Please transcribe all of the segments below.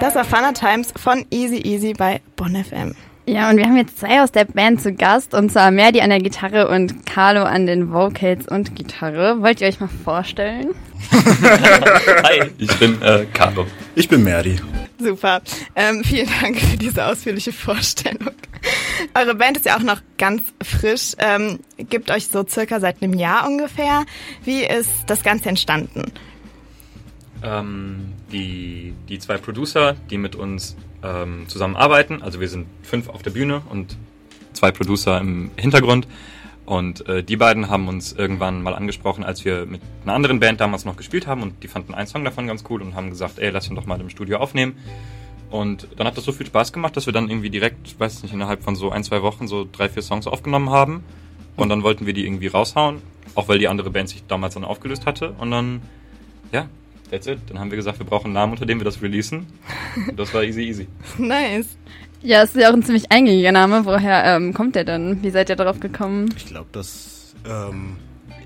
Das war Funner Times von Easy Easy bei Bonn FM. Ja, und wir haben jetzt zwei aus der Band zu Gast, und zwar Merdi an der Gitarre und Carlo an den Vocals und Gitarre. Wollt ihr euch mal vorstellen? Hi, ich bin äh, Carlo. Ich bin Merdi. Super. Ähm, vielen Dank für diese ausführliche Vorstellung. Eure Band ist ja auch noch ganz frisch, ähm, gibt euch so circa seit einem Jahr ungefähr. Wie ist das Ganze entstanden? Ähm, die, die zwei Producer, die mit uns ähm, zusammenarbeiten. Also wir sind fünf auf der Bühne und zwei Producer im Hintergrund. Und äh, die beiden haben uns irgendwann mal angesprochen, als wir mit einer anderen Band damals noch gespielt haben und die fanden einen Song davon ganz cool und haben gesagt, ey, lass ihn doch mal im Studio aufnehmen. Und dann hat das so viel Spaß gemacht, dass wir dann irgendwie direkt, weiß nicht, innerhalb von so ein, zwei Wochen so drei, vier Songs aufgenommen haben. Und dann wollten wir die irgendwie raushauen, auch weil die andere Band sich damals dann aufgelöst hatte. Und dann, ja, that's it. Dann haben wir gesagt, wir brauchen einen Namen, unter dem wir das releasen. Und das war easy, easy. Nice. Ja, es ist ja auch ein ziemlich eingängiger Name. Woher ähm, kommt der denn? Wie seid ihr darauf gekommen? Ich glaube, dass ähm,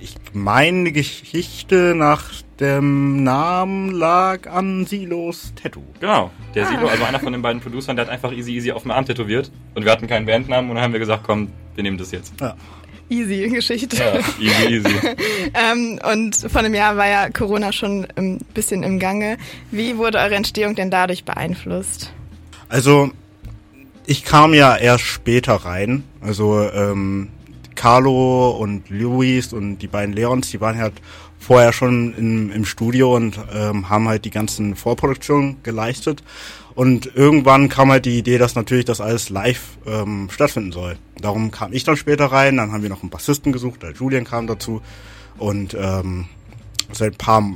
ich meine Geschichte nach dem Namen lag an Silos Tattoo. Genau. Der Silo, also einer von den beiden Producern, der hat einfach easy, easy auf dem Arm tätowiert. Und wir hatten keinen Bandnamen und dann haben wir gesagt, komm, wir nehmen das jetzt. Ja. Easy Geschichte. Ja, easy, easy. ähm, und vor einem Jahr war ja Corona schon ein bisschen im Gange. Wie wurde eure Entstehung denn dadurch beeinflusst? Also, ich kam ja erst später rein. Also, ähm, Carlo und Luis und die beiden Leons, die waren halt vorher schon im, im Studio und ähm, haben halt die ganzen Vorproduktionen geleistet. Und irgendwann kam halt die Idee, dass natürlich das alles live ähm, stattfinden soll. Darum kam ich dann später rein, dann haben wir noch einen Bassisten gesucht, der Julian kam dazu. Und ähm, seit ein paar,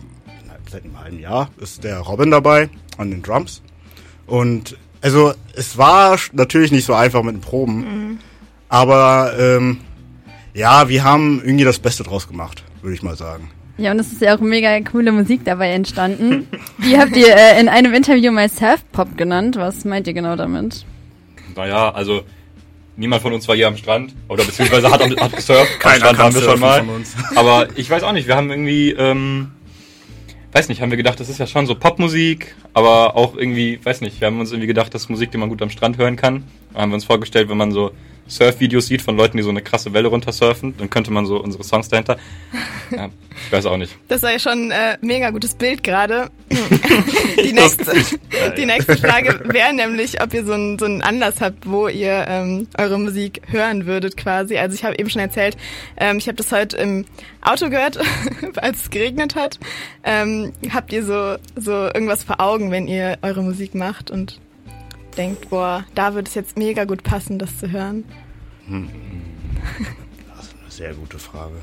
seit einem halben Jahr ist der Robin dabei an den Drums. Und also es war natürlich nicht so einfach mit den Proben, mhm. aber ähm, ja, wir haben irgendwie das Beste draus gemacht, würde ich mal sagen. Ja, und es ist ja auch mega coole Musik dabei entstanden. Wie habt ihr äh, in einem Interview mal Surf-Pop genannt? Was meint ihr genau damit? Naja, also niemand von uns war hier am Strand oder beziehungsweise hat, hat gesurft. Keiner am Strand waren wir schon mal. Aber ich weiß auch nicht, wir haben irgendwie, ähm, weiß nicht, haben wir gedacht, das ist ja schon so Popmusik, aber auch irgendwie, weiß nicht, wir haben uns irgendwie gedacht, das ist Musik, die man gut am Strand hören kann. Da haben wir uns vorgestellt, wenn man so Surf-Videos sieht von Leuten, die so eine krasse Welle runtersurfen, dann könnte man so unsere Songs dahinter. Ja, ich weiß auch nicht. Das war ja schon ein äh, mega gutes Bild gerade. die, nächste, die nächste Frage wäre nämlich, ob ihr so einen, so einen Anlass habt, wo ihr ähm, eure Musik hören würdet quasi. Also ich habe eben schon erzählt, ähm, ich habe das heute im Auto gehört, als es geregnet hat. Ähm, habt ihr so, so irgendwas vor Augen, wenn ihr eure Musik macht und denkt, boah, da würde es jetzt mega gut passen, das zu hören? Hm. Das ist eine sehr gute Frage.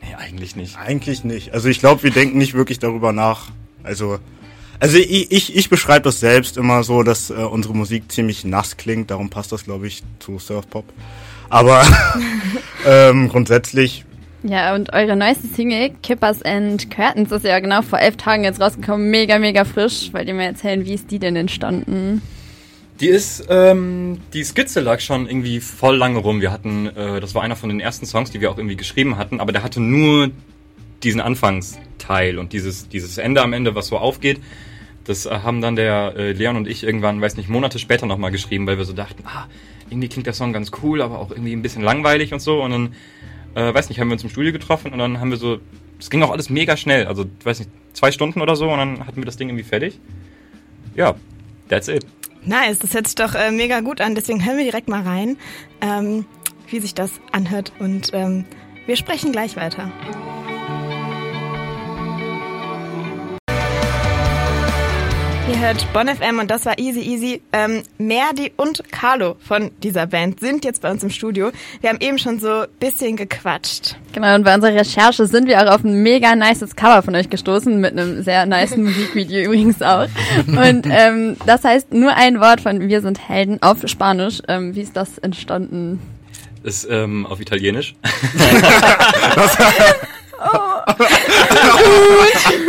Nee, eigentlich nicht. Eigentlich nicht. Also ich glaube, wir denken nicht wirklich darüber nach. Also, also ich, ich, ich beschreibe das selbst immer so, dass äh, unsere Musik ziemlich nass klingt. Darum passt das, glaube ich, zu Surfpop. Aber ähm, grundsätzlich ja, und eure neueste Single, Kippers and Curtains, ist ja genau vor elf Tagen jetzt rausgekommen. Mega, mega frisch. Wollt ihr mir erzählen, wie ist die denn entstanden? Die ist, ähm, die Skizze lag schon irgendwie voll lange rum. Wir hatten, äh, das war einer von den ersten Songs, die wir auch irgendwie geschrieben hatten, aber der hatte nur diesen Anfangsteil und dieses, dieses Ende am Ende, was so aufgeht. Das äh, haben dann der äh, Leon und ich irgendwann, weiß nicht, Monate später nochmal geschrieben, weil wir so dachten, ah, irgendwie klingt der Song ganz cool, aber auch irgendwie ein bisschen langweilig und so. Und dann, äh, weiß nicht, haben wir uns im Studio getroffen und dann haben wir so, es ging auch alles mega schnell, also, weiß nicht, zwei Stunden oder so und dann hatten wir das Ding irgendwie fertig. Ja, that's it. Nice, das hört sich doch äh, mega gut an. Deswegen hören wir direkt mal rein, ähm, wie sich das anhört. Und ähm, wir sprechen gleich weiter. Ihr hört Bon FM und das war Easy Easy. Ähm, Merdi und Carlo von dieser Band sind jetzt bei uns im Studio. Wir haben eben schon so ein bisschen gequatscht. Genau, und bei unserer Recherche sind wir auch auf ein mega nices Cover von euch gestoßen, mit einem sehr nice Musikvideo übrigens auch. Und ähm, das heißt nur ein Wort von Wir sind Helden auf Spanisch. Ähm, wie ist das entstanden? Ist ähm, auf Italienisch. Oh. gut.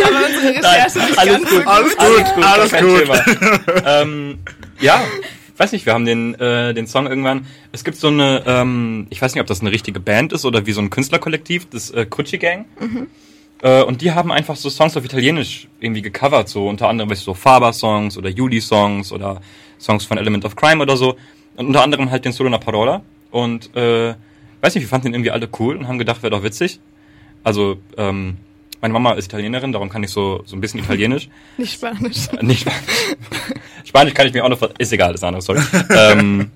Unsere Recherche Nein, alles gut, so alles gut, gut, alles gut. Alles gut. ähm, ja, weiß nicht, wir haben den, äh, den Song irgendwann. Es gibt so eine, ähm, ich weiß nicht, ob das eine richtige Band ist oder wie so ein Künstlerkollektiv, das äh, Kutschi Gang. Mhm. Äh, und die haben einfach so Songs auf Italienisch irgendwie gecovert, so unter anderem weißt du, so Faber-Songs oder Juli-Songs oder Songs von Element of Crime oder so. Und unter anderem halt den Solo na Parola. Und äh, weiß nicht, wir fanden den irgendwie alle cool und haben gedacht, wäre doch witzig. Also, ähm, meine Mama ist Italienerin, darum kann ich so, so ein bisschen Italienisch. Nicht Spanisch. Äh, Nicht Spanisch. Spanisch kann ich mir auch noch, ist egal, ist anders, sorry. ähm,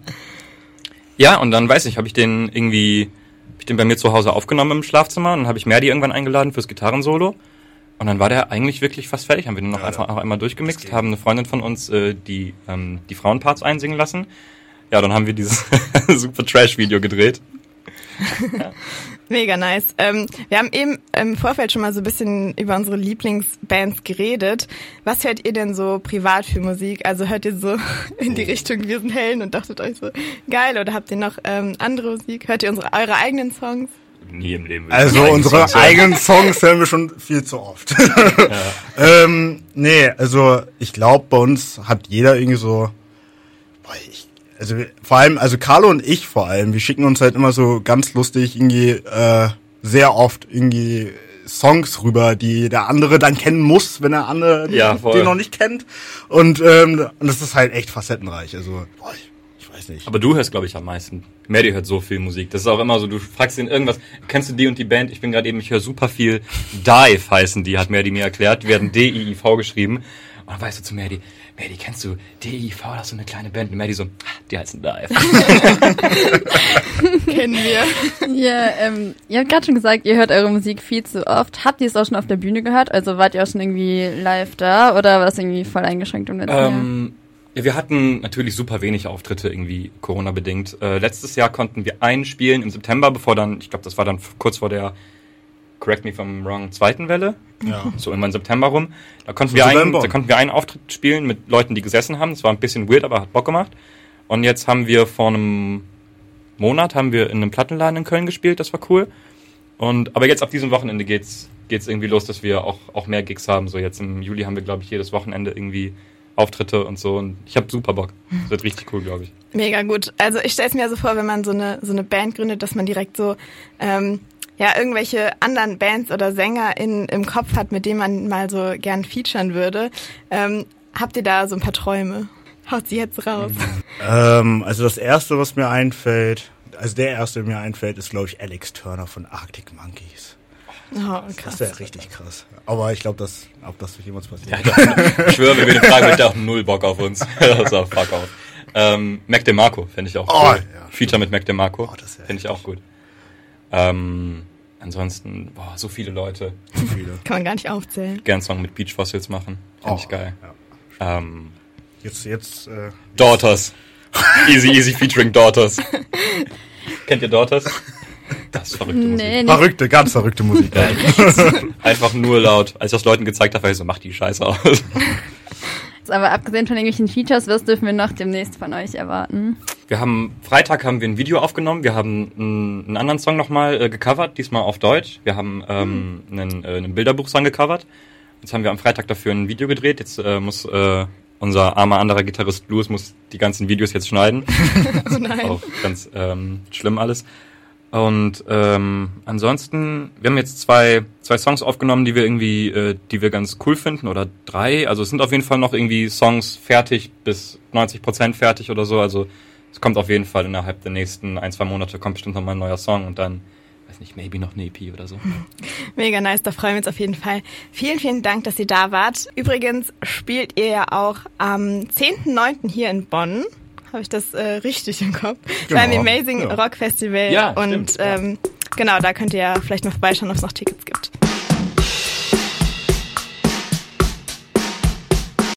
ja, und dann weiß ich, habe ich den irgendwie, hab ich den bei mir zu Hause aufgenommen im Schlafzimmer und dann habe ich Merdi irgendwann eingeladen fürs Gitarrensolo. Und dann war der eigentlich wirklich fast fertig, haben wir den noch Ja, einfach auch einmal durchgemixt, haben eine Freundin von uns äh, die, ähm, die Frauenparts einsingen lassen. Ja, dann haben wir dieses super Trash-Video gedreht. Mega nice. Ähm, wir haben eben im Vorfeld schon mal so ein bisschen über unsere Lieblingsbands geredet. Was hört ihr denn so privat für Musik? Also hört ihr so in die Richtung Wir sind Helden und dachtet euch so geil oder habt ihr noch ähm, andere Musik? Hört ihr unsere eure eigenen Songs? Nie im Leben. Also unsere Songs eigenen Songs hören wir schon viel zu oft. ähm, nee, also ich glaube, bei uns hat jeder irgendwie so, boah, ich, also vor allem, also Carlo und ich vor allem, wir schicken uns halt immer so ganz lustig irgendwie äh, sehr oft irgendwie Songs rüber, die der andere dann kennen muss, wenn der andere Ja, den noch nicht kennt. Und, ähm, und das ist halt echt facettenreich. Also, boah, ich, ich weiß nicht. Aber du hörst, glaube ich, am meisten. Merdi hört so viel Musik. Das ist auch immer so, du fragst ihn irgendwas, kennst du die und die Band? Ich bin gerade eben, ich höre super viel. Dive heißen die, hat Merdi mir erklärt. Die werden D-I-I-V geschrieben. Und dann weißt du zu Merdi, Merdi, kennst du D-I-V, das ist so eine kleine Band. Und Merdi so, "Ah, die heißen Dive. Kennen wir. Ja, ähm, ihr habt gerade schon gesagt, ihr hört eure Musik viel zu oft. Habt ihr es auch schon auf der Bühne gehört? Also wart ihr auch schon irgendwie live da oder war das irgendwie voll eingeschränkt im letzten Jahr? ähm, ja, wir hatten natürlich super wenig Auftritte irgendwie Corona-bedingt. Äh, letztes Jahr konnten wir einen spielen im September, bevor dann, ich glaube, das war dann kurz vor der, correct me if I'm wrong, zweiten Welle. Ja. so irgendwann September rum. Da konnten, wir einen, da konnten wir einen Auftritt spielen mit Leuten, die gesessen haben. Das war ein bisschen weird, aber hat Bock gemacht. Und jetzt haben wir vor einem Monat haben wir in einem Plattenladen in Köln gespielt. Das war cool. Und aber jetzt ab diesem Wochenende geht's geht's irgendwie los, dass wir auch auch mehr Gigs haben. So jetzt im Juli haben wir glaube ich jedes Wochenende irgendwie Auftritte und so. Und ich habe super Bock. Das wird richtig cool, glaube ich. Mega gut. Also ich stelle es mir so vor, wenn man so eine so eine Band gründet, dass man direkt so ähm, ja irgendwelche anderen Bands oder Sänger in, im Kopf hat, mit denen man mal so gern featuren würde. Ähm, habt ihr da so ein paar Träume? Haut sie jetzt raus. Ähm, also das erste, was mir einfällt, also der erste, der mir einfällt, ist glaube ich Alex Turner von Arctic Monkeys. Oh, Das krass. wäre richtig krass. Aber ich glaube, dass, ob das jemals passiert. Ich schwöre, wenn wir den fragen, der auch null Bock auf uns. also fuck off. Ähm, Mac DeMarco fände ich auch Oh, cool. ja. Feature mit Mac DeMarco Oh, das fände ich auch gut. Ähm, ansonsten, boah, so viele Leute. Viele. Kann man gar nicht aufzählen. Gern Song mit Beach Fossils machen. Fände Oh, ich geil. Ja. Ähm, Jetzt, jetzt, äh, Daughters. Easy, easy featuring Daughters. Kennt ihr Daughters? Das ist verrückte nee, Musik. nicht. verrückte, ganz verrückte Musik. Einfach nur laut. Als ich das Leuten gezeigt habe, war ich so, mach die Scheiße aus. Aber abgesehen von irgendwelchen Features, was dürfen wir noch demnächst von euch erwarten? Wir haben, Freitag haben wir ein Video aufgenommen. Wir haben einen, einen anderen Song nochmal äh, gecovert, diesmal auf Deutsch. Wir haben ähm, einen, äh, einen Bilderbuchsong gecovert. Jetzt haben wir am Freitag dafür ein Video gedreht. Jetzt äh, muss äh, unser armer anderer Gitarrist Blues muss die ganzen Videos jetzt schneiden. Oh nein. Auch ganz ähm, schlimm alles. Und ähm, ansonsten, wir haben jetzt zwei, zwei Songs aufgenommen, die wir irgendwie, äh, die wir ganz cool finden, oder drei. Also es sind auf jeden Fall noch irgendwie Songs fertig, bis 90 Prozent fertig oder so. Also es kommt auf jeden Fall innerhalb der nächsten ein, zwei Monate kommt bestimmt noch mal ein neuer Song und dann, weiß nicht, maybe noch eine EP oder so. Mega nice, da freuen wir uns auf jeden Fall. Vielen, vielen Dank, dass ihr da wart. Übrigens spielt ihr ja auch am 10.9. hier in Bonn. Habe ich das äh, richtig im Kopf? Genau, Beim Amazing ja. Rock Festival. Ja, Und stimmt, ja. ähm, genau, da könnt ihr ja vielleicht mal vorbeischauen, ob es noch Tickets